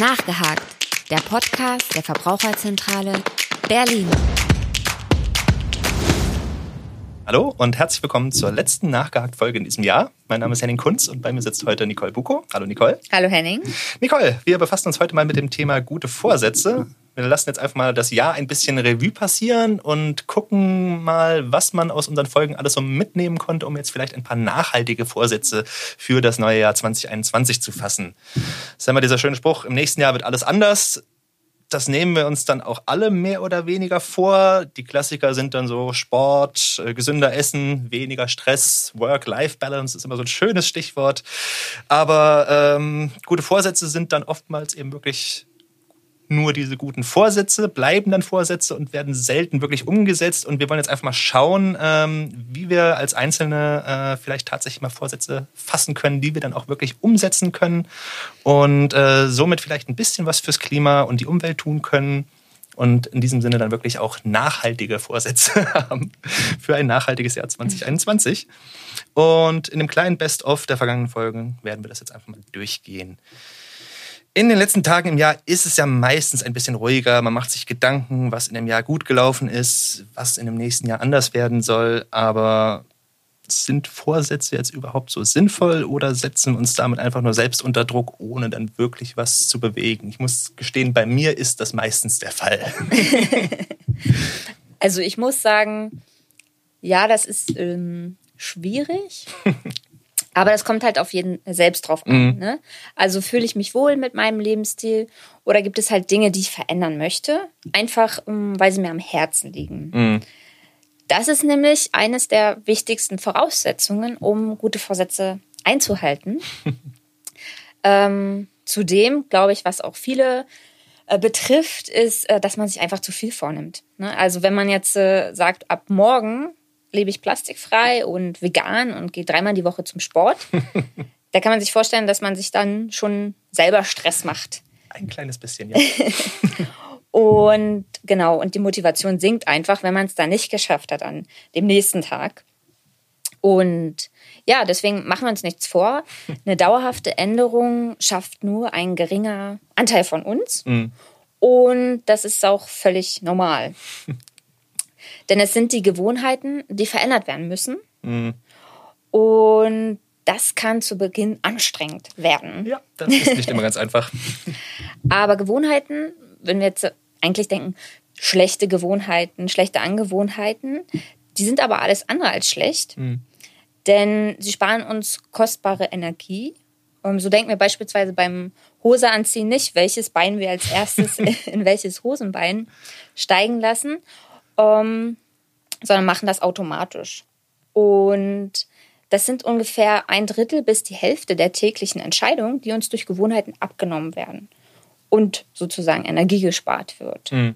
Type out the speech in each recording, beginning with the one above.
Nachgehakt, der Podcast der Verbraucherzentrale Berlin. Hallo und herzlich willkommen zur letzten Nachgehakt-Folge in diesem Jahr. Mein Name ist Henning Kunz und bei mir sitzt heute Nicole Buko. Hallo Nicole. Hallo Henning. Nicole, wir befassen uns heute mal mit dem Thema gute Vorsätze. Wir lassen jetzt einfach mal das Jahr ein bisschen Revue passieren und gucken mal, was man aus unseren Folgen alles so mitnehmen konnte, um jetzt vielleicht ein paar nachhaltige Vorsätze für das neue Jahr 2021 zu fassen. Das ist immer dieser schöne Spruch, im nächsten Jahr wird alles anders das nehmen wir uns dann auch alle mehr oder weniger vor. Die Klassiker sind dann so Sport, äh, gesünder Essen, weniger Stress, Work-Life-Balance ist immer so ein schönes Stichwort. Aber ähm, gute Vorsätze sind dann oftmals eben wirklich nur diese guten Vorsätze, bleiben dann Vorsätze und werden selten wirklich umgesetzt. Und wir wollen jetzt einfach mal schauen, ähm, wie wir als Einzelne äh, vielleicht tatsächlich mal Vorsätze fassen können, die wir dann auch wirklich umsetzen können und äh, somit vielleicht ein bisschen was fürs Klima und die Umwelt tun können. Und in diesem Sinne dann wirklich auch nachhaltige Vorsätze haben für ein nachhaltiges Jahr 2021. Und in dem kleinen Best-of der vergangenen Folgen werden wir das jetzt einfach mal durchgehen. In den letzten Tagen im Jahr ist es ja meistens ein bisschen ruhiger. Man macht sich Gedanken, was in dem Jahr gut gelaufen ist, was in dem nächsten Jahr anders werden soll. Aber sind Vorsätze jetzt überhaupt so sinnvoll oder setzen wir uns damit einfach nur selbst unter Druck, ohne dann wirklich was zu bewegen? Ich muss gestehen, bei mir ist das meistens der Fall. also ich muss sagen, ja, das ist ähm, schwierig. Aber das kommt halt auf jeden selbst drauf an. Mhm. Ne? Also fühle ich mich wohl mit meinem Lebensstil oder gibt es halt Dinge, die ich verändern möchte, einfach um, weil sie mir am Herzen liegen. Mhm. Das ist nämlich eines der wichtigsten Voraussetzungen, um gute Vorsätze einzuhalten. ähm, zudem glaube ich, was auch viele äh, betrifft, ist, äh, dass man sich einfach zu viel vornimmt. Ne? Also wenn man jetzt äh, sagt, ab morgen lebe ich plastikfrei und vegan und gehe dreimal die Woche zum Sport. da kann man sich vorstellen, dass man sich dann schon selber Stress macht. Ein kleines bisschen, ja. und genau, und die Motivation sinkt einfach, wenn man es dann nicht geschafft hat an dem nächsten Tag. Und ja, deswegen machen wir uns nichts vor. Eine dauerhafte Änderung schafft nur ein geringer Anteil von uns. Mhm. Und das ist auch völlig normal. Denn es sind die Gewohnheiten, die verändert werden müssen. Mhm. Und das kann zu Beginn anstrengend werden. Ja, das ist nicht immer ganz einfach. Aber Gewohnheiten, wenn wir jetzt eigentlich denken, schlechte Gewohnheiten, schlechte Angewohnheiten, die sind aber alles andere als schlecht. Mhm. Denn sie sparen uns kostbare Energie. So denken wir beispielsweise beim Hose anziehen nicht, welches Bein wir als erstes in welches Hosenbein steigen lassen ähm, sondern machen das automatisch. Und das sind ungefähr ein Drittel bis die Hälfte der täglichen Entscheidungen, die uns durch Gewohnheiten abgenommen werden und sozusagen Energie gespart wird. Mhm.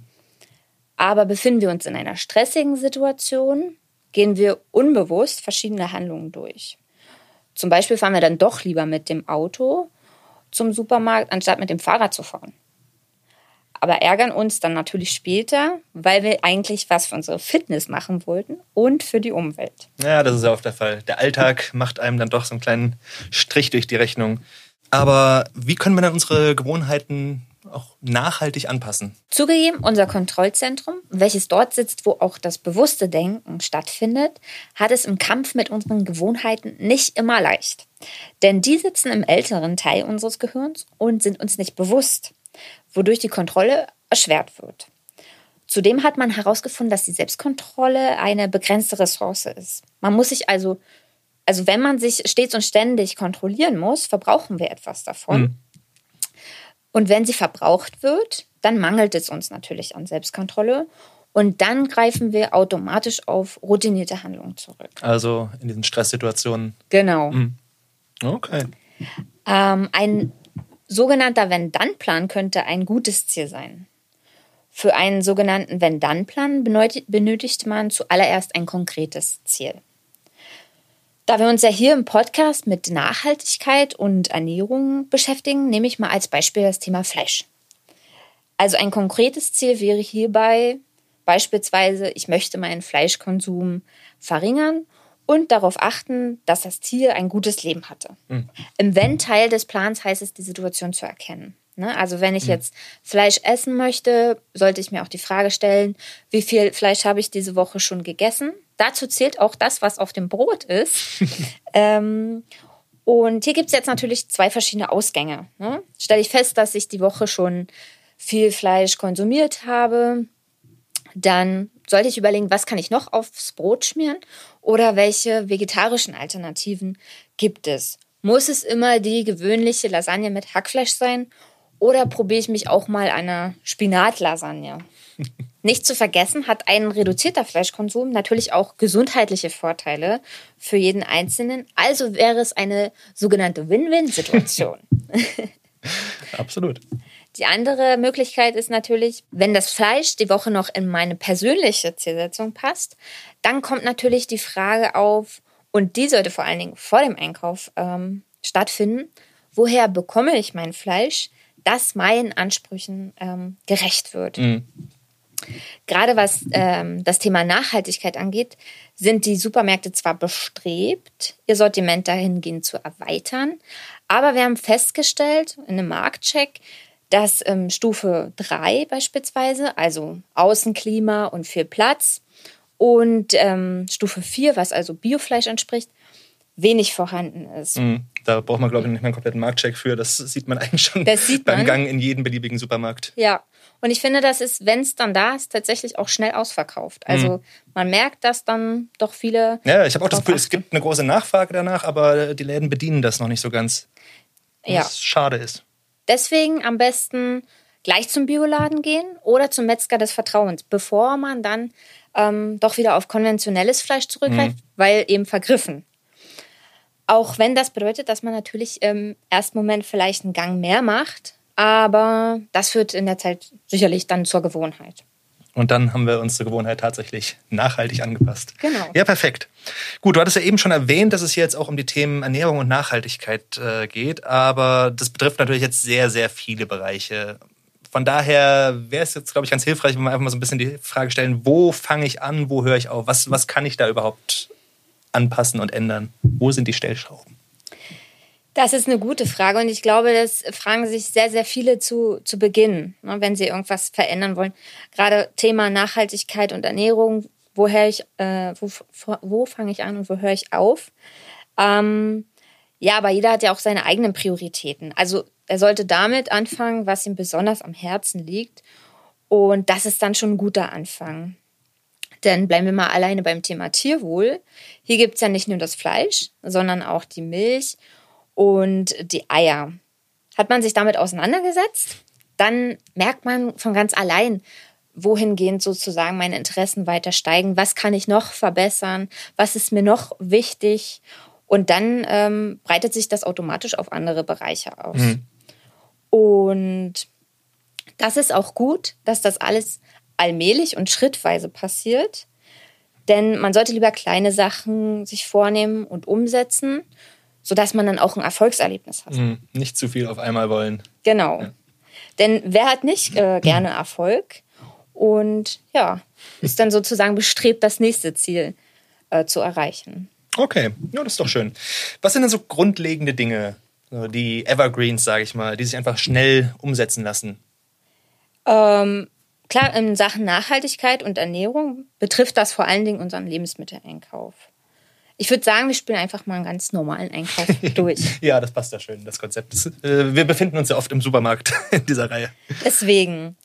Aber befinden wir uns in einer stressigen Situation, gehen wir unbewusst verschiedene Handlungen durch. Zum Beispiel fahren wir dann doch lieber mit dem Auto zum Supermarkt, anstatt mit dem Fahrrad zu fahren aber ärgern uns dann natürlich später, weil wir eigentlich was für unsere Fitness machen wollten und für die Umwelt. Ja, das ist ja oft der Fall. Der Alltag macht einem dann doch so einen kleinen Strich durch die Rechnung. Aber wie können wir dann unsere Gewohnheiten auch nachhaltig anpassen? Zugegeben, unser Kontrollzentrum, welches dort sitzt, wo auch das bewusste Denken stattfindet, hat es im Kampf mit unseren Gewohnheiten nicht immer leicht. Denn die sitzen im älteren Teil unseres Gehirns und sind uns nicht bewusst wodurch die Kontrolle erschwert wird. Zudem hat man herausgefunden, dass die Selbstkontrolle eine begrenzte Ressource ist. Man muss sich also, also wenn man sich stets und ständig kontrollieren muss, verbrauchen wir etwas davon. Mhm. Und wenn sie verbraucht wird, dann mangelt es uns natürlich an Selbstkontrolle. Und dann greifen wir automatisch auf routinierte Handlungen zurück. Also in diesen Stresssituationen. Genau. Mhm. Okay. Ähm, ein sogenannter Wenn-Dann-Plan könnte ein gutes Ziel sein. Für einen sogenannten Wenn-Dann-Plan benötigt man zuallererst ein konkretes Ziel. Da wir uns ja hier im Podcast mit Nachhaltigkeit und Ernährung beschäftigen, nehme ich mal als Beispiel das Thema Fleisch. Also ein konkretes Ziel wäre hierbei beispielsweise, ich möchte meinen Fleischkonsum verringern und darauf achten, dass das Tier ein gutes Leben hatte. Mhm. Im Wenn-Teil des Plans heißt es, die Situation zu erkennen. Ne? Also wenn ich jetzt Fleisch essen möchte, sollte ich mir auch die Frage stellen, wie viel Fleisch habe ich diese Woche schon gegessen? Dazu zählt auch das, was auf dem Brot ist. ähm, und hier gibt es jetzt natürlich zwei verschiedene Ausgänge. Ne? Stelle ich fest, dass ich die Woche schon viel Fleisch konsumiert habe, dann sollte ich überlegen, was kann ich noch aufs Brot schmieren oder welche vegetarischen Alternativen gibt es. Muss es immer die gewöhnliche Lasagne mit Hackfleisch sein oder probiere ich mich auch mal einer Spinatlasagne? Nicht zu vergessen hat ein reduzierter Fleischkonsum natürlich auch gesundheitliche Vorteile für jeden Einzelnen. Also wäre es eine sogenannte Win-Win-Situation. Absolut. Die andere Möglichkeit ist natürlich, wenn das Fleisch die Woche noch in meine persönliche Zielsetzung passt, dann kommt natürlich die Frage auf, und die sollte vor allen Dingen vor dem Einkauf ähm, stattfinden, woher bekomme ich mein Fleisch, das meinen Ansprüchen ähm, gerecht wird. Mhm. Gerade was ähm, das Thema Nachhaltigkeit angeht, sind die Supermärkte zwar bestrebt, ihr Sortiment dahingehend zu erweitern, aber wir haben festgestellt in einem Marktcheck, dass ähm, Stufe 3 beispielsweise, also Außenklima und viel Platz, und ähm, Stufe 4, was also Biofleisch entspricht, wenig vorhanden ist. Mm, da braucht man, glaube ich, nicht mehr einen kompletten Marktcheck für. Das sieht man eigentlich schon beim. Gang in jeden beliebigen Supermarkt. Ja, und ich finde, das ist, wenn es dann da ist, tatsächlich auch schnell ausverkauft. Also mm. man merkt, dass dann doch viele. Ja, ich habe auch das Gefühl, es gibt eine große Nachfrage danach, aber die Läden bedienen das noch nicht so ganz. Was ja. schade ist. Deswegen am besten gleich zum Bioladen gehen oder zum Metzger des Vertrauens, bevor man dann ähm, doch wieder auf konventionelles Fleisch zurückgreift, mhm. weil eben vergriffen. Auch wenn das bedeutet, dass man natürlich im ersten Moment vielleicht einen Gang mehr macht, aber das führt in der Zeit sicherlich dann zur Gewohnheit. Und dann haben wir unsere Gewohnheit tatsächlich nachhaltig angepasst. Genau. Ja, perfekt. Gut, du hattest ja eben schon erwähnt, dass es hier jetzt auch um die Themen Ernährung und Nachhaltigkeit äh, geht, aber das betrifft natürlich jetzt sehr, sehr viele Bereiche. Von daher wäre es jetzt, glaube ich, ganz hilfreich, wenn wir einfach mal so ein bisschen die Frage stellen, wo fange ich an, wo höre ich auf, was, was kann ich da überhaupt anpassen und ändern? Wo sind die Stellschrauben? Das ist eine gute Frage und ich glaube, das fragen sich sehr, sehr viele zu, zu Beginn, ne, wenn sie irgendwas verändern wollen. Gerade Thema Nachhaltigkeit und Ernährung, woher ich, äh, wo, wo fange ich an und wo höre ich auf? Ähm, ja, aber jeder hat ja auch seine eigenen Prioritäten. Also er sollte damit anfangen, was ihm besonders am Herzen liegt. Und das ist dann schon ein guter Anfang. Denn bleiben wir mal alleine beim Thema Tierwohl. Hier gibt es ja nicht nur das Fleisch, sondern auch die Milch und die Eier. Hat man sich damit auseinandergesetzt, dann merkt man von ganz allein, wohingehend sozusagen meine Interessen weiter steigen, was kann ich noch verbessern, was ist mir noch wichtig und dann ähm, breitet sich das automatisch auf andere Bereiche aus. Mhm. Und das ist auch gut, dass das alles allmählich und schrittweise passiert. Denn man sollte lieber kleine Sachen sich vornehmen und umsetzen sodass man dann auch ein Erfolgserlebnis hat. Mhm. Nicht zu viel auf einmal wollen. Genau. Ja. Denn wer hat nicht äh, gerne Erfolg und ja, ist dann sozusagen bestrebt, das nächste Ziel äh, zu erreichen. Okay, ja, das ist doch schön. Was sind denn so grundlegende Dinge, die Evergreens, sage ich mal, die sich einfach schnell umsetzen lassen? Ähm, klar, in Sachen Nachhaltigkeit und Ernährung betrifft das vor allen Dingen unseren Lebensmitteleinkauf. Ich würde sagen, wir spielen einfach mal einen ganz normalen Einkauf durch. ja, das passt ja schön, das Konzept. Äh, wir befinden uns ja oft im Supermarkt in dieser Reihe. Deswegen.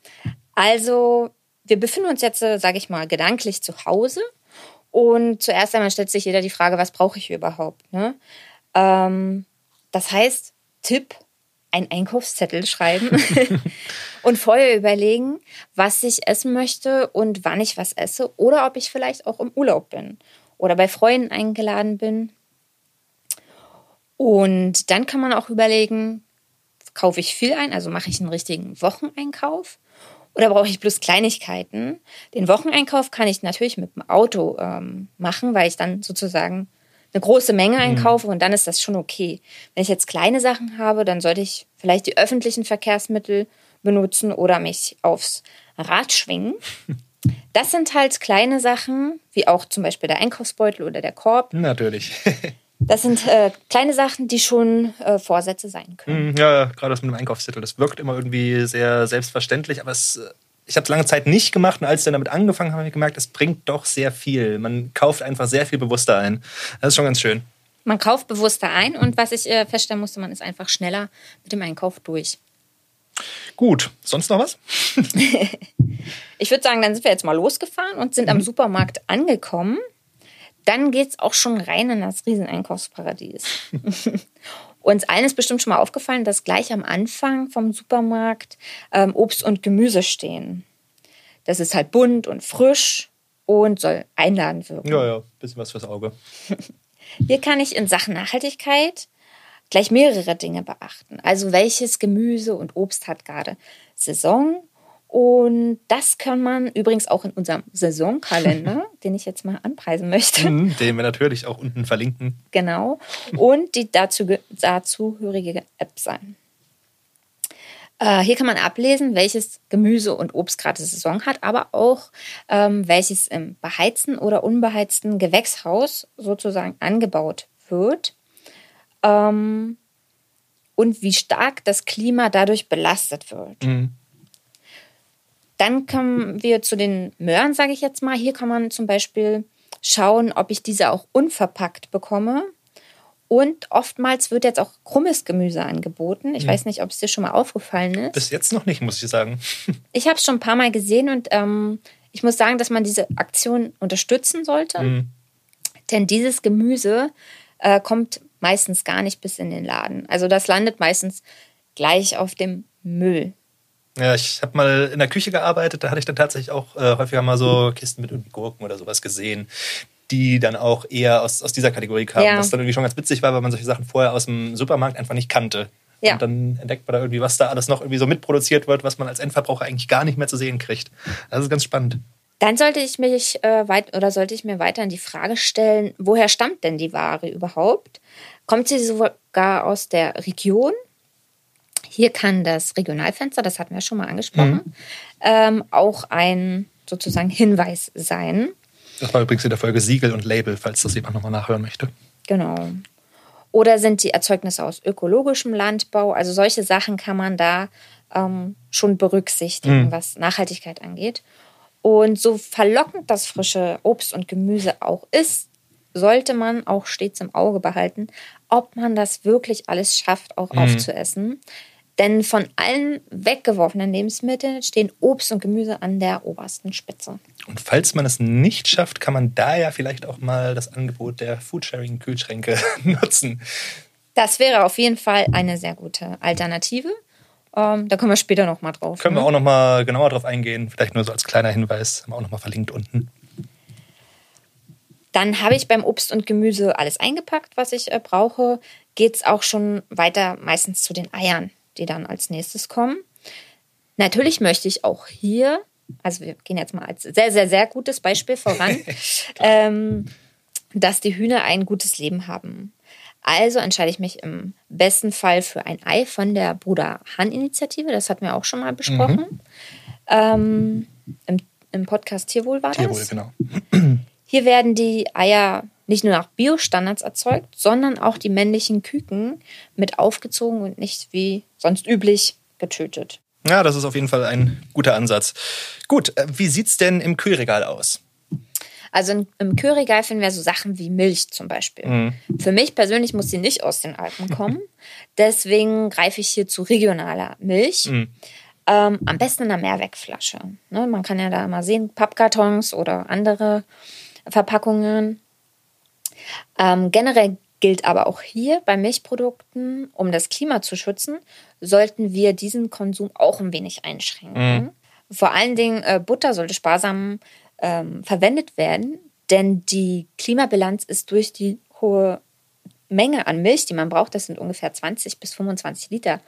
Also, wir befinden uns jetzt, äh, sage ich mal, gedanklich zu Hause. Und zuerst einmal stellt sich jeder die Frage, was brauche ich überhaupt? Ne? Ähm, das heißt, Tipp, einen Einkaufszettel schreiben und vorher überlegen, was ich essen möchte und wann ich was esse oder ob ich vielleicht auch im Urlaub bin oder bei Freunden eingeladen bin. Und dann kann man auch überlegen, kaufe ich viel ein, also mache ich einen richtigen Wocheneinkauf oder brauche ich bloß Kleinigkeiten? Den Wocheneinkauf kann ich natürlich mit dem Auto ähm, machen, weil ich dann sozusagen eine große Menge mhm. einkaufe und dann ist das schon okay. Wenn ich jetzt kleine Sachen habe, dann sollte ich vielleicht die öffentlichen Verkehrsmittel benutzen oder mich aufs Rad schwingen. Das sind halt kleine Sachen, wie auch zum Beispiel der Einkaufsbeutel oder der Korb. Natürlich. Das sind äh, kleine Sachen, die schon äh, Vorsätze sein können. Mhm, ja, gerade das mit dem Einkaufszettel. Das wirkt immer irgendwie sehr selbstverständlich, aber es, äh, ich habe es lange Zeit nicht gemacht und als ich dann damit angefangen habe, habe ich gemerkt, es bringt doch sehr viel. Man kauft einfach sehr viel bewusster ein. Das ist schon ganz schön. Man kauft bewusster ein und was ich äh, feststellen musste, man ist einfach schneller mit dem Einkauf durch. Gut, sonst noch was? ich würde sagen, dann sind wir jetzt mal losgefahren und sind mhm. am Supermarkt angekommen. Dann geht es auch schon rein in das Rieseneinkaufsparadies. Uns allen ist bestimmt schon mal aufgefallen, dass gleich am Anfang vom Supermarkt ähm, Obst und Gemüse stehen. Das ist halt bunt und frisch und soll einladend wirken. Ja, ja, bisschen was fürs Auge. Hier kann ich in Sachen Nachhaltigkeit gleich mehrere Dinge beachten. Also welches Gemüse und Obst hat gerade Saison und das kann man übrigens auch in unserem Saisonkalender, den ich jetzt mal anpreisen möchte. Mhm, den wir natürlich auch unten verlinken. Genau. Und die dazu, dazuhörige App sein. Äh, hier kann man ablesen, welches Gemüse und Obst gerade Saison hat, aber auch ähm, welches im beheizten oder unbeheizten Gewächshaus sozusagen angebaut wird. Ähm, und wie stark das Klima dadurch belastet wird. Mhm. Dann kommen wir zu den Möhren, sage ich jetzt mal. Hier kann man zum Beispiel schauen, ob ich diese auch unverpackt bekomme. Und oftmals wird jetzt auch krummes Gemüse angeboten. Ich mhm. weiß nicht, ob es dir schon mal aufgefallen ist. Bis jetzt noch nicht, muss ich sagen. ich habe es schon ein paar Mal gesehen und ähm, ich muss sagen, dass man diese Aktion unterstützen sollte. Mhm. Denn dieses Gemüse äh, kommt meistens gar nicht bis in den Laden. Also das landet meistens gleich auf dem Müll. Ja, ich habe mal in der Küche gearbeitet, da hatte ich dann tatsächlich auch äh, häufiger mal so Kisten mit irgendwie Gurken oder sowas gesehen, die dann auch eher aus, aus dieser Kategorie kamen. Ja. Was dann irgendwie schon ganz witzig war, weil man solche Sachen vorher aus dem Supermarkt einfach nicht kannte. Ja. Und dann entdeckt man da irgendwie, was da alles noch irgendwie so mitproduziert wird, was man als Endverbraucher eigentlich gar nicht mehr zu sehen kriegt. Das ist ganz spannend. Dann sollte ich mich äh, weit oder sollte ich mir weiterhin die Frage stellen, woher stammt denn die Ware überhaupt? Kommt sie sogar aus der Region hier kann das Regionalfenster, das hatten wir schon mal angesprochen, mhm. ähm, auch ein sozusagen Hinweis sein. Das war übrigens in der Folge Siegel und Label, falls das jemand nochmal nachhören möchte. Genau. Oder sind die Erzeugnisse aus ökologischem Landbau? Also solche Sachen kann man da ähm, schon berücksichtigen, mhm. was Nachhaltigkeit angeht. Und so verlockend das frische Obst und Gemüse auch ist, sollte man auch stets im Auge behalten, ob man das wirklich alles schafft, auch mhm. aufzuessen. Denn von allen weggeworfenen Lebensmitteln stehen Obst und Gemüse an der obersten Spitze. Und falls man es nicht schafft, kann man da ja vielleicht auch mal das Angebot der Foodsharing-Kühlschränke nutzen. Das wäre auf jeden Fall eine sehr gute Alternative. Ähm, da kommen wir später noch mal drauf. Können ne? wir auch noch mal genauer drauf eingehen. Vielleicht nur so als kleiner Hinweis. Haben wir auch noch mal verlinkt unten. Dann habe ich beim Obst und Gemüse alles eingepackt, was ich äh, brauche. Geht es auch schon weiter meistens zu den Eiern die dann als nächstes kommen. Natürlich möchte ich auch hier, also wir gehen jetzt mal als sehr, sehr, sehr gutes Beispiel voran, ähm, dass die Hühner ein gutes Leben haben. Also entscheide ich mich im besten Fall für ein Ei von der Bruder Hahn-Initiative. Das hatten wir auch schon mal besprochen. Mhm. Ähm, im, im, Podcast Tierwohl war Tierwohl, das. Tierwohl, genau. Hier werden die Eier nicht nur nach Biostandards erzeugt, sondern auch die männlichen Küken mit aufgezogen und nicht wie sonst üblich getötet. Ja, das ist auf jeden Fall ein guter Ansatz. Gut, äh, wie sieht es denn im Kühlregal aus? Also im Kühlregal finden wir so Sachen wie Milch zum Beispiel. Mhm. Für mich persönlich muss sie nicht aus den Alpen kommen. Deswegen greife ich hier zu regionaler Milch. Mhm. Ähm, am besten in einer Mehrwegflasche. Ne, man kann ja da mal sehen, Pappkartons oder andere Verpackungen. Ähm, generell gilt aber auch hier bei Milchprodukten, um das Klima zu schützen, sollten wir diesen Konsum auch ein wenig einschränken. Mhm. Vor allen Dingen äh, Butter sollte sparsam ähm, verwendet werden, denn die Klimabilanz ist durch die hohe Menge an Milch, die man braucht, das sind ungefähr 20 bis 25 Liter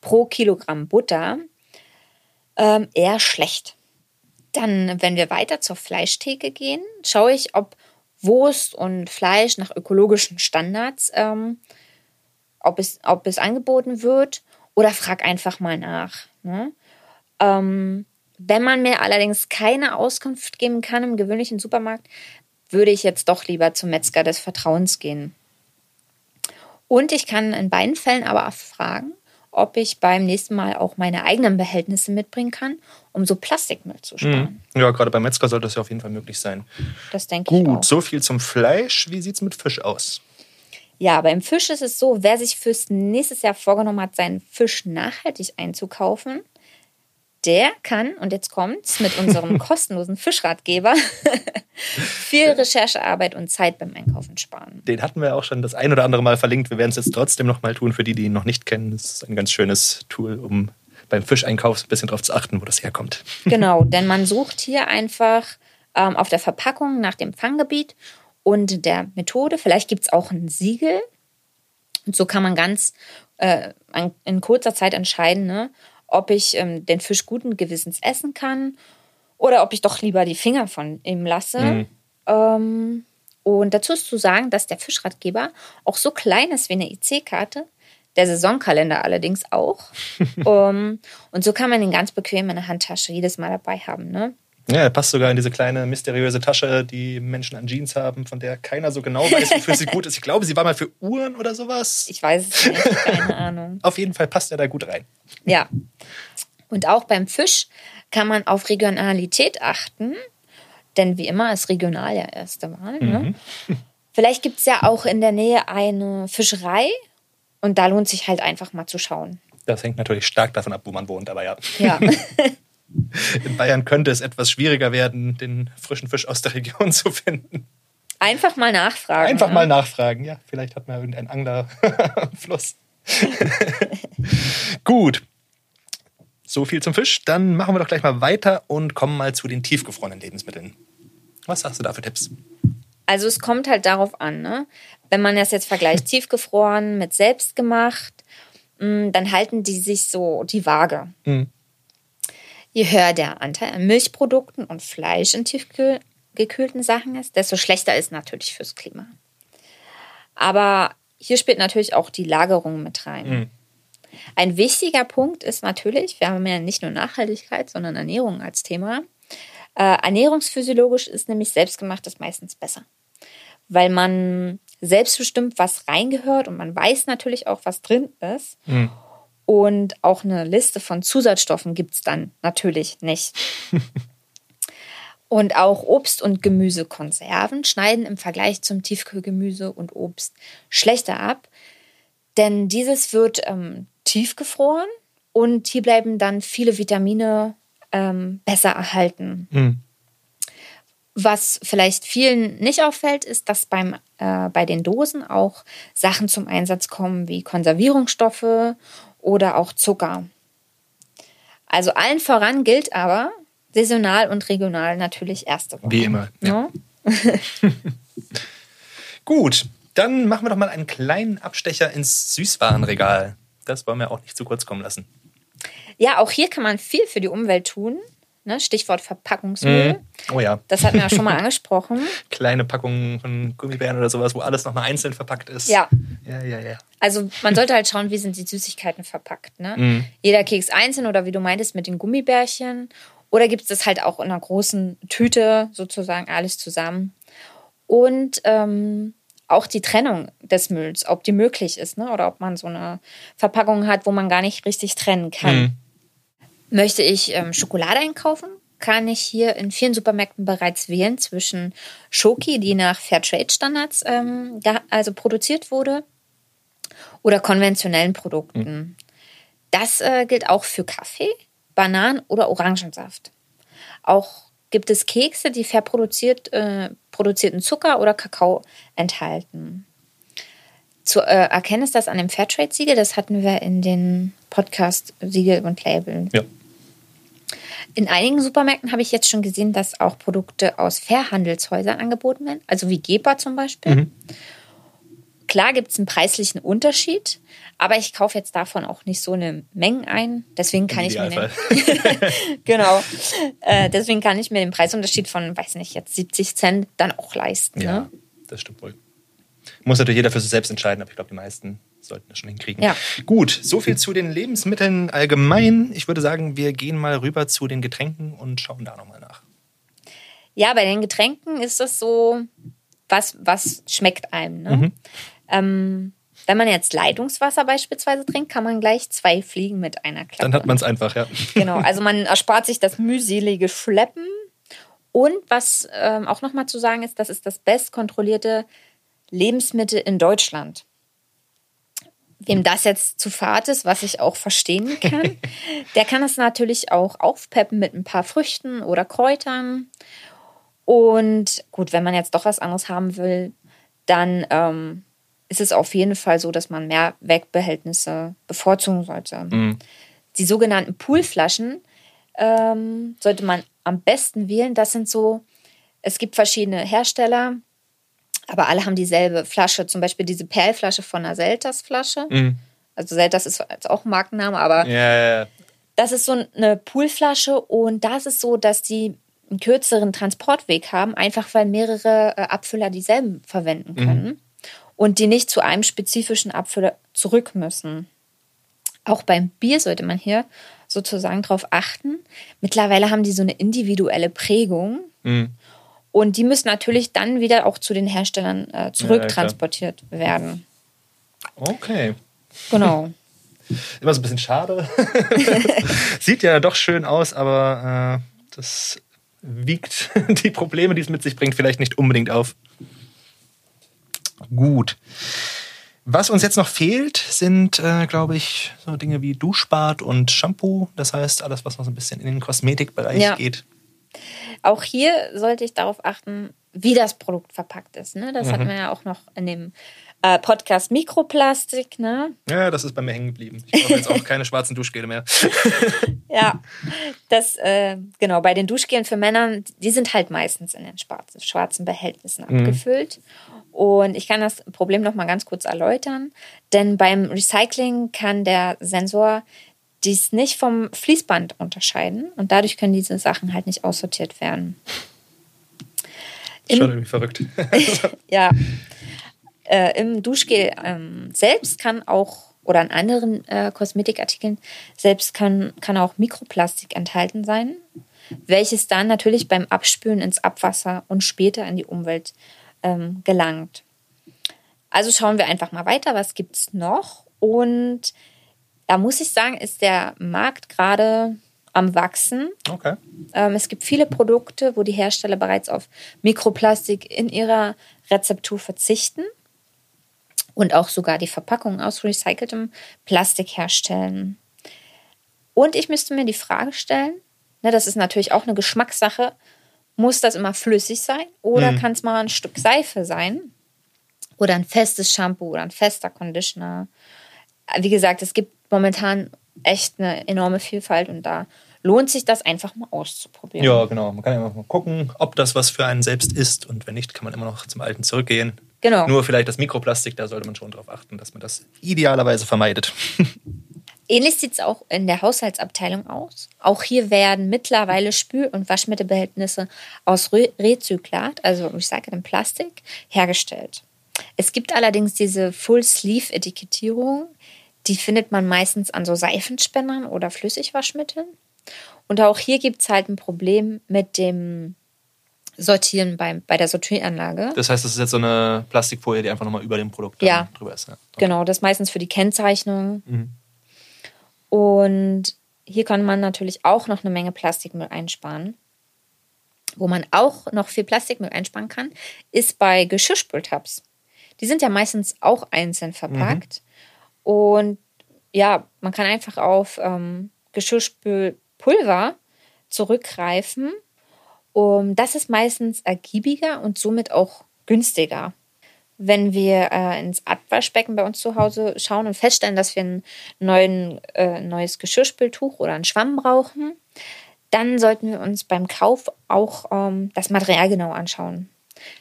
pro Kilogramm Butter, ähm, eher schlecht. Dann, wenn wir weiter zur Fleischtheke gehen, schaue ich, ob Wurst und Fleisch nach ökologischen Standards, ähm, ob, es, ob es angeboten wird oder frag einfach mal nach. Ne? Ähm, wenn man mir allerdings keine Auskunft geben kann im gewöhnlichen Supermarkt, würde ich jetzt doch lieber zum Metzger des Vertrauens gehen. Und ich kann in beiden Fällen aber auch fragen, ob ich beim nächsten Mal auch meine eigenen Behältnisse mitbringen kann, um so Plastikmüll zu sparen. Mhm. Ja, gerade beim Metzger sollte das ja auf jeden Fall möglich sein. Das denke ich auch. Gut, so viel zum Fleisch. Wie sieht es mit Fisch aus? Ja, beim Fisch ist es so, wer sich fürs nächstes Jahr vorgenommen hat, seinen Fisch nachhaltig einzukaufen, der kann, und jetzt kommt's, mit unserem kostenlosen Fischratgeber viel Recherchearbeit und Zeit beim Einkaufen sparen. Den hatten wir auch schon das ein oder andere Mal verlinkt. Wir werden es jetzt trotzdem noch mal tun für die, die ihn noch nicht kennen. Das ist ein ganz schönes Tool, um beim Fischeinkauf ein bisschen darauf zu achten, wo das herkommt. Genau, denn man sucht hier einfach ähm, auf der Verpackung nach dem Fanggebiet und der Methode. Vielleicht gibt es auch ein Siegel. Und so kann man ganz äh, in kurzer Zeit entscheiden, ne, ob ich ähm, den Fisch guten Gewissens essen kann oder ob ich doch lieber die Finger von ihm lasse. Mhm. Ähm, und dazu ist zu sagen, dass der Fischratgeber auch so klein ist wie eine IC-Karte, der Saisonkalender allerdings auch. um, und so kann man ihn ganz bequem in der Handtasche jedes Mal dabei haben. Ne? Ja, er passt sogar in diese kleine mysteriöse Tasche, die Menschen an Jeans haben, von der keiner so genau weiß, wofür sie gut ist. Ich glaube, sie war mal für Uhren oder sowas. Ich weiß es nicht, keine Ahnung. Auf jeden Fall passt er da gut rein. Ja. Und auch beim Fisch kann man auf Regionalität achten, denn wie immer ist regional ja erste Wahl. Ne? Mhm. Vielleicht gibt es ja auch in der Nähe eine Fischerei und da lohnt sich halt einfach mal zu schauen. Das hängt natürlich stark davon ab, wo man wohnt, aber ja. Ja. In Bayern könnte es etwas schwieriger werden, den frischen Fisch aus der Region zu finden. Einfach mal nachfragen. Einfach ne? mal nachfragen, ja. Vielleicht hat man irgendeinen Angler am Fluss. Gut. So viel zum Fisch. Dann machen wir doch gleich mal weiter und kommen mal zu den tiefgefrorenen Lebensmitteln. Was hast du da für Tipps? Also es kommt halt darauf an, ne? Wenn man das jetzt vergleicht, tiefgefroren mit selbstgemacht, mm, dann halten die sich so die Waage. Mhm. Je höher der Anteil an Milchprodukten und Fleisch in tiefgekühlten Sachen ist, desto schlechter ist natürlich fürs Klima. Aber hier spielt natürlich auch die Lagerung mit rein. Mhm. Ein wichtiger Punkt ist natürlich, wir haben ja nicht nur Nachhaltigkeit, sondern Ernährung als Thema. Äh, ernährungsphysiologisch ist nämlich selbstgemachtes meistens besser, weil man selbstbestimmt was reingehört und man weiß natürlich auch, was drin ist. Mhm. Und auch eine Liste von Zusatzstoffen gibt es dann natürlich nicht. und auch Obst- und Gemüsekonserven schneiden im Vergleich zum Tiefkühlgemüse und Obst schlechter ab, denn dieses wird ähm, tiefgefroren und hier bleiben dann viele Vitamine ähm, besser erhalten. Mhm. Was vielleicht vielen nicht auffällt, ist, dass beim, äh, bei den Dosen auch Sachen zum Einsatz kommen wie Konservierungsstoffe oder auch Zucker. Also allen voran gilt aber saisonal und regional natürlich erste Woche. Wie immer. Ja. Gut, dann machen wir doch mal einen kleinen Abstecher ins Süßwarenregal. Das wollen wir auch nicht zu kurz kommen lassen. Ja, auch hier kann man viel für die Umwelt tun. Ne? Stichwort Verpackungsmüll. Mm. Oh ja. Das hatten wir ja schon mal angesprochen. Kleine Packungen von Gummibären oder sowas, wo alles nochmal einzeln verpackt ist. Ja. Ja, ja, ja. Also man sollte halt schauen, wie sind die Süßigkeiten verpackt. Ne? Mm. Jeder Keks einzeln oder wie du meintest mit den Gummibärchen. Oder gibt es das halt auch in einer großen Tüte sozusagen alles zusammen. Und ähm, auch die Trennung des Mülls, ob die möglich ist, ne? oder ob man so eine Verpackung hat, wo man gar nicht richtig trennen kann. Mm. Möchte ich ähm, Schokolade einkaufen, kann ich hier in vielen Supermärkten bereits wählen zwischen Schoki, die nach Fairtrade-Standards ähm, also produziert wurde, oder konventionellen Produkten. Mhm. Das äh, gilt auch für Kaffee, Bananen oder Orangensaft. Auch gibt es Kekse, die fair produziert, äh, produzierten Zucker oder Kakao enthalten. Zu äh, erkennen ist das an dem Fairtrade-Siegel, das hatten wir in den Podcast Siegel und Label. Ja. In einigen Supermärkten habe ich jetzt schon gesehen, dass auch Produkte aus Fairhandelshäusern angeboten werden, also wie Gepa zum Beispiel. Mhm. Klar gibt es einen preislichen Unterschied, aber ich kaufe jetzt davon auch nicht so eine Menge ein. Deswegen kann ich mir den, genau. Äh, deswegen kann ich mir den Preisunterschied von, weiß nicht, jetzt 70 Cent dann auch leisten. Ja, ne? das stimmt wohl. Muss natürlich jeder für sich selbst entscheiden, aber ich glaube, die meisten sollten das schon hinkriegen. Ja. Gut, so viel zu den Lebensmitteln allgemein. Ich würde sagen, wir gehen mal rüber zu den Getränken und schauen da nochmal nach. Ja, bei den Getränken ist das so, was, was schmeckt einem. Ne? Mhm. Ähm, Wenn man jetzt Leitungswasser beispielsweise trinkt, kann man gleich zwei Fliegen mit einer Klappe. Dann hat man es einfach, ja. Genau, also man erspart sich das mühselige Schleppen. Und was ähm, auch nochmal zu sagen ist, das ist das bestkontrollierte Lebensmittel in Deutschland. Wem das jetzt zu fad ist, was ich auch verstehen kann, der kann das natürlich auch aufpeppen mit ein paar Früchten oder Kräutern. Und gut, wenn man jetzt doch was anderes haben will, dann ähm, ist es auf jeden Fall so, dass man mehr Wegbehältnisse bevorzugen sollte. Mhm. Die sogenannten Poolflaschen ähm, sollte man am besten wählen. Das sind so, es gibt verschiedene Hersteller, aber alle haben dieselbe Flasche. Zum Beispiel diese Perlflasche von der Selters-Flasche. Mhm. Also Selters ist jetzt auch ein Markenname, aber ja, ja, ja. das ist so eine Poolflasche und da ist es so, dass die einen kürzeren Transportweg haben, einfach weil mehrere äh, Abfüller dieselben verwenden mhm. können mhm. und die nicht zu einem spezifischen Abfüller zurück müssen. Auch beim Bier sollte man hier sozusagen darauf achten. Mittlerweile haben die so eine individuelle Prägung. Mhm. Und die müssen natürlich dann wieder auch zu den Herstellern äh, zurücktransportiert ja, werden. Okay. Genau. Immer so ein bisschen schade. Sieht ja doch schön aus, aber äh, das wiegt die Probleme, die es mit sich bringt, vielleicht nicht unbedingt auf. Gut. Was uns jetzt noch fehlt, sind, äh, glaube ich, so Dinge wie Duschbad und Shampoo. Das heißt, alles, was noch so ein bisschen in den Kosmetikbereich ja. geht. Auch hier sollte ich darauf achten, wie das Produkt verpackt ist. Ne? Das mhm. hatten wir ja auch noch in dem äh, Podcast Mikroplastik. Ne? Ja, das ist bei mir hängen geblieben. Ich brauche jetzt auch keine schwarzen Duschgele mehr. ja, das, äh, genau, bei den Duschgelen für Männer, die sind halt meistens in den schwarzen, schwarzen Behältnissen mhm. abgefüllt. Und ich kann das Problem noch mal ganz kurz erläutern, denn beim Recycling kann der Sensor dies nicht vom Fließband unterscheiden und dadurch können diese Sachen halt nicht aussortiert werden. Schon irgendwie verrückt. ja. Äh, Im Duschgel ähm, selbst kann auch, oder an anderen äh, Kosmetikartikeln selbst kann, kann auch Mikroplastik enthalten sein, welches dann natürlich beim Abspülen ins Abwasser und später in die Umwelt ähm, gelangt. Also schauen wir einfach mal weiter, was gibt es noch? Und da muss ich sagen, ist der Markt gerade am Wachsen. Okay. Ähm, es gibt viele Produkte, wo die Hersteller bereits auf Mikroplastik in ihrer Rezeptur verzichten und auch sogar die Verpackung aus recyceltem Plastik herstellen. Und ich müsste mir die Frage stellen, ne, das ist natürlich auch eine Geschmackssache, muss das immer flüssig sein oder mhm. kann es mal ein Stück Seife sein? Oder ein festes Shampoo oder ein fester Conditioner? Wie gesagt, es gibt momentan echt eine enorme Vielfalt und da lohnt sich das einfach mal auszuprobieren. Ja, genau. Man kann ja mal gucken, ob das was für einen selbst ist und wenn nicht, kann man immer noch zum Alten zurückgehen. Genau. Nur vielleicht das Mikroplastik, da sollte man schon darauf achten, dass man das idealerweise vermeidet. Ähnlich sieht es auch in der Haushaltsabteilung aus. Auch hier werden mittlerweile Spül- und Waschmittelbehältnisse aus Re Rezyklat, also recyceltem Plastik, hergestellt. Es gibt allerdings diese Full-Sleeve-Etikettierung, die findet man meistens an so Seifenspendern oder Flüssigwaschmitteln. Und auch hier gibt es halt ein Problem mit dem Sortieren bei, bei der Sortieranlage. Das heißt, das ist jetzt so eine Plastikfolie, die einfach nochmal über dem Produkt ja. drüber ist. Ja. Okay. Genau, das meistens für die Kennzeichnung. Mhm. Und hier kann man natürlich auch noch eine Menge Plastikmüll einsparen. Wo man auch noch viel Plastikmüll einsparen kann, ist bei Geschirrspültabs. Die sind ja meistens auch einzeln verpackt. Mhm. Und ja, man kann einfach auf ähm, Geschirrspülpulver zurückgreifen. Um, das ist meistens ergiebiger und somit auch günstiger. Wenn wir äh, ins Abwaschbecken bei uns zu Hause schauen und feststellen, dass wir ein neuen, äh, neues Geschirrspültuch oder einen Schwamm brauchen, dann sollten wir uns beim Kauf auch ähm, das Material genau anschauen.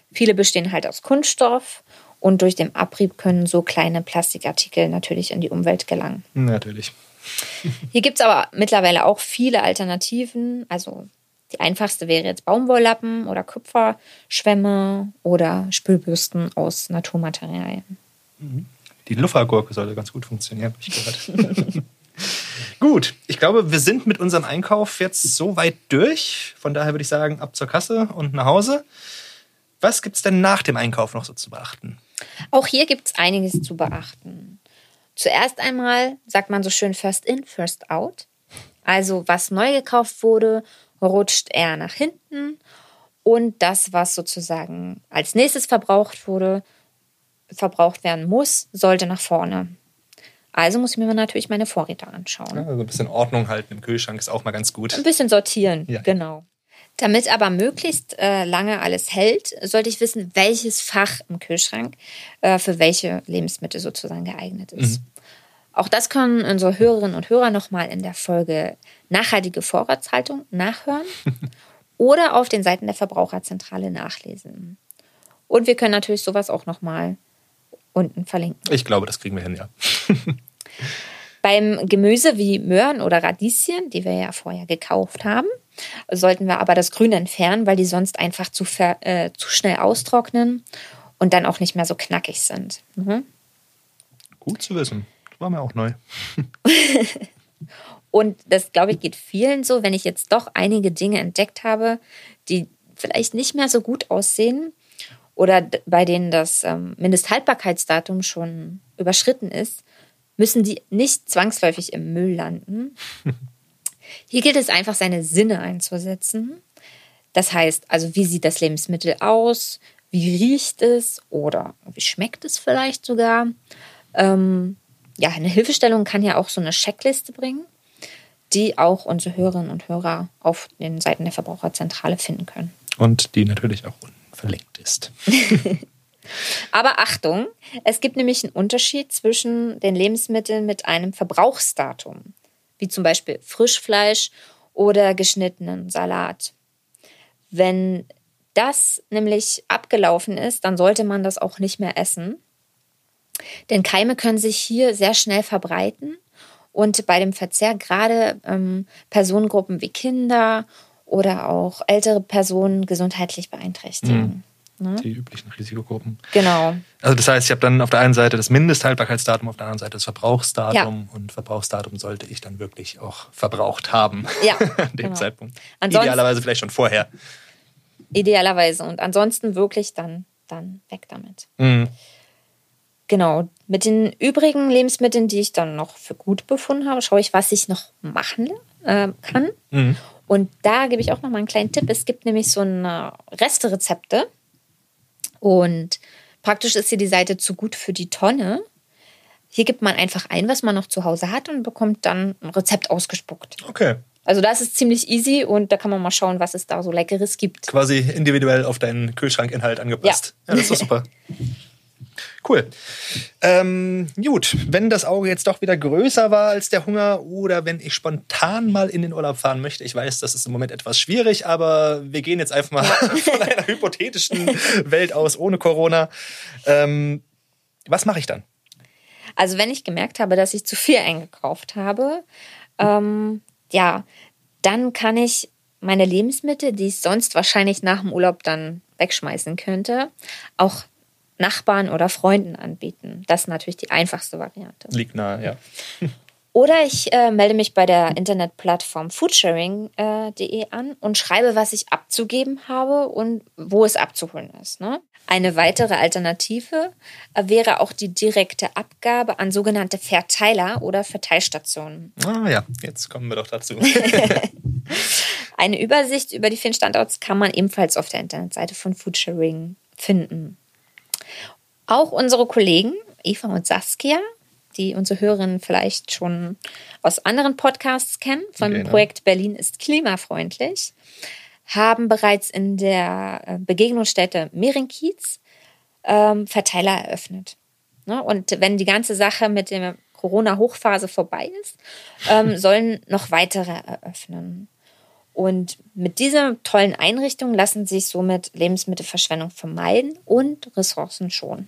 Viele bestehen halt aus Kunststoff und durch den Abrieb können so kleine Plastikartikel natürlich in die Umwelt gelangen. Natürlich. Hier gibt es aber mittlerweile auch viele Alternativen. Also die einfachste wäre jetzt Baumwolllappen oder Kupferschwämme oder Spülbürsten aus Naturmaterialien. Die Luffergurke sollte ganz gut funktionieren, habe ich gehört. gut, ich glaube, wir sind mit unserem Einkauf jetzt so weit durch. Von daher würde ich sagen, ab zur Kasse und nach Hause. Was gibt es denn nach dem Einkauf noch so zu beachten? Auch hier gibt es einiges zu beachten. Zuerst einmal sagt man so schön First in, First out. Also was neu gekauft wurde, rutscht eher nach hinten und das, was sozusagen als nächstes verbraucht wurde, verbraucht werden muss, sollte nach vorne. Also muss ich mir natürlich meine Vorräte anschauen. Ja, also ein bisschen Ordnung halten im Kühlschrank ist auch mal ganz gut. Ein bisschen sortieren, ja. genau. Damit aber möglichst äh, lange alles hält, sollte ich wissen, welches Fach im Kühlschrank äh, für welche Lebensmittel sozusagen geeignet ist. Mhm. Auch das können unsere Hörerinnen und Hörer nochmal in der Folge Nachhaltige Vorratshaltung nachhören oder auf den Seiten der Verbraucherzentrale nachlesen. Und wir können natürlich sowas auch nochmal unten verlinken. Ich glaube, das kriegen wir hin, ja. Beim Gemüse wie Möhren oder Radieschen, die wir ja vorher gekauft haben, sollten wir aber das Grün entfernen, weil die sonst einfach zu, äh, zu schnell austrocknen und dann auch nicht mehr so knackig sind. Mhm. Gut zu wissen. Das war mir auch neu. und das, glaube ich, geht vielen so, wenn ich jetzt doch einige Dinge entdeckt habe, die vielleicht nicht mehr so gut aussehen oder bei denen das ähm, Mindesthaltbarkeitsdatum schon überschritten ist, müssen die nicht zwangsläufig im Müll landen. Hier gilt es einfach, seine Sinne einzusetzen. Das heißt, also wie sieht das Lebensmittel aus? Wie riecht es? Oder wie schmeckt es vielleicht sogar? Ähm, ja, eine Hilfestellung kann ja auch so eine Checkliste bringen, die auch unsere Hörerinnen und Hörer auf den Seiten der Verbraucherzentrale finden können. Und die natürlich auch unten verlinkt ist. Aber Achtung, es gibt nämlich einen Unterschied zwischen den Lebensmitteln mit einem Verbrauchsdatum, wie zum Beispiel Frischfleisch oder geschnittenen Salat. Wenn das nämlich abgelaufen ist, dann sollte man das auch nicht mehr essen. Denn Keime können sich hier sehr schnell verbreiten und bei dem Verzehr gerade ähm, Personengruppen wie Kinder oder auch ältere Personen gesundheitlich beeinträchtigen. Mhm. Ne? Die üblichen Risikogruppen. Genau. Also das heißt, ich habe dann auf der einen Seite das Mindesthaltbarkeitsdatum, auf der anderen Seite das Verbrauchsdatum ja. und Verbrauchsdatum sollte ich dann wirklich auch verbraucht haben. Ja. An dem genau. Zeitpunkt. Ansonsten, Idealerweise vielleicht schon vorher. Idealerweise und ansonsten wirklich dann, dann weg damit. Mhm. Genau. Mit den übrigen Lebensmitteln, die ich dann noch für gut befunden habe, schaue ich, was ich noch machen äh, kann. Mhm. Und da gebe ich auch noch mal einen kleinen Tipp. Es gibt nämlich so eine Resterezepte und praktisch ist hier die Seite zu gut für die Tonne. Hier gibt man einfach ein, was man noch zu Hause hat und bekommt dann ein Rezept ausgespuckt. Okay. Also das ist ziemlich easy und da kann man mal schauen, was es da so Leckeres gibt. Quasi individuell auf deinen Kühlschrankinhalt angepasst. Ja, ja das ist super. Cool. Ähm, gut, wenn das Auge jetzt doch wieder größer war als der Hunger oder wenn ich spontan mal in den Urlaub fahren möchte, ich weiß, das ist im Moment etwas schwierig, aber wir gehen jetzt einfach mal von einer hypothetischen Welt aus ohne Corona. Ähm, was mache ich dann? Also wenn ich gemerkt habe, dass ich zu viel eingekauft habe, ähm, ja, dann kann ich meine Lebensmittel, die ich sonst wahrscheinlich nach dem Urlaub dann wegschmeißen könnte, auch Nachbarn oder Freunden anbieten. Das ist natürlich die einfachste Variante. Liegt nahe, ja. Oder ich äh, melde mich bei der Internetplattform foodsharing.de äh, an und schreibe, was ich abzugeben habe und wo es abzuholen ist. Ne? Eine weitere Alternative äh, wäre auch die direkte Abgabe an sogenannte Verteiler oder Verteilstationen. Ah ja, jetzt kommen wir doch dazu. Eine Übersicht über die vielen Standorts kann man ebenfalls auf der Internetseite von Foodsharing finden. Auch unsere Kollegen Eva und Saskia, die unsere Hörerinnen vielleicht schon aus anderen Podcasts kennen, vom genau. Projekt Berlin ist klimafreundlich, haben bereits in der äh, Begegnungsstätte Mehringkiez ähm, Verteiler eröffnet. Ne? Und wenn die ganze Sache mit der Corona-Hochphase vorbei ist, ähm, sollen noch weitere eröffnen. Und mit dieser tollen Einrichtung lassen sich somit Lebensmittelverschwendung vermeiden und Ressourcen schonen.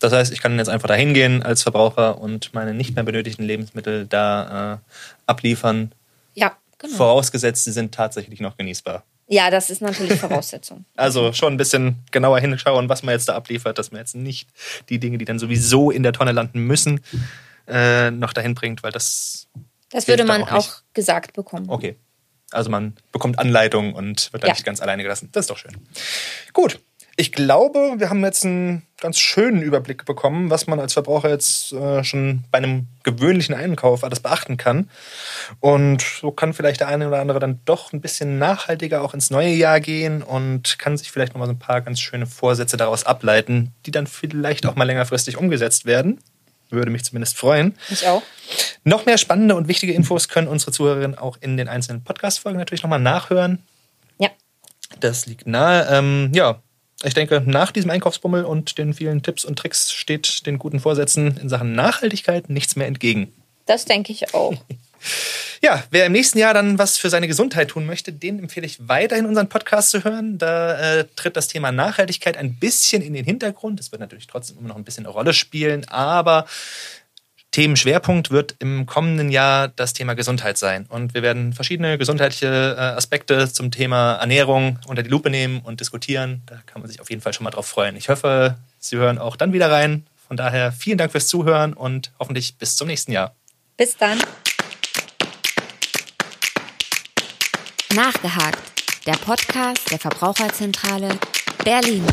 Das heißt, ich kann jetzt einfach da hingehen als Verbraucher und meine nicht mehr benötigten Lebensmittel da äh, abliefern. Ja, genau. Vorausgesetzt, sie sind tatsächlich noch genießbar. Ja, das ist natürlich Voraussetzung. also schon ein bisschen genauer hinschauen, was man jetzt da abliefert, dass man jetzt nicht die Dinge, die dann sowieso in der Tonne landen müssen, äh, noch dahin bringt, weil das. Das würde man auch, auch, gesagt bekommen. Okay. Also man bekommt Anleitung und wird dann ja. nicht ganz alleine gelassen. Das ist doch schön. Gut. Ich glaube, wir haben jetzt einen ganz schönen Überblick bekommen, was man als Verbraucher jetzt äh, schon bei einem gewöhnlichen Einkauf alles beachten kann. Und so kann vielleicht der eine oder andere dann doch ein bisschen nachhaltiger auch ins neue Jahr gehen und kann sich vielleicht nochmal so ein paar ganz schöne Vorsätze daraus ableiten, die dann vielleicht auch mal längerfristig umgesetzt werden. Würde mich zumindest freuen. Ich auch. Noch mehr spannende und wichtige Infos können unsere Zuhörerinnen auch in den einzelnen Podcast-Folgen natürlich nochmal nachhören. Ja. Das liegt nahe. Ähm, ja, ich denke, nach diesem Einkaufsbummel und den vielen Tipps und Tricks steht den guten Vorsätzen in Sachen Nachhaltigkeit nichts mehr entgegen. Das denke ich auch. Ja, wer im nächsten Jahr dann was für seine Gesundheit tun möchte, den empfehle ich weiterhin unseren Podcast zu hören. Da äh, tritt das Thema Nachhaltigkeit ein bisschen in den Hintergrund. Es wird natürlich trotzdem immer noch ein bisschen eine Rolle spielen, aber Themenschwerpunkt wird im kommenden Jahr das Thema Gesundheit sein. Und wir werden verschiedene gesundheitliche äh, Aspekte zum Thema Ernährung unter die Lupe nehmen und diskutieren. Da kann man sich auf jeden Fall schon mal drauf freuen. Ich hoffe, Sie hören auch dann wieder rein. Von daher vielen Dank fürs Zuhören und hoffentlich bis zum nächsten Jahr. Bis dann. Nachgehakt. Der Podcast der Verbraucherzentrale Berlin.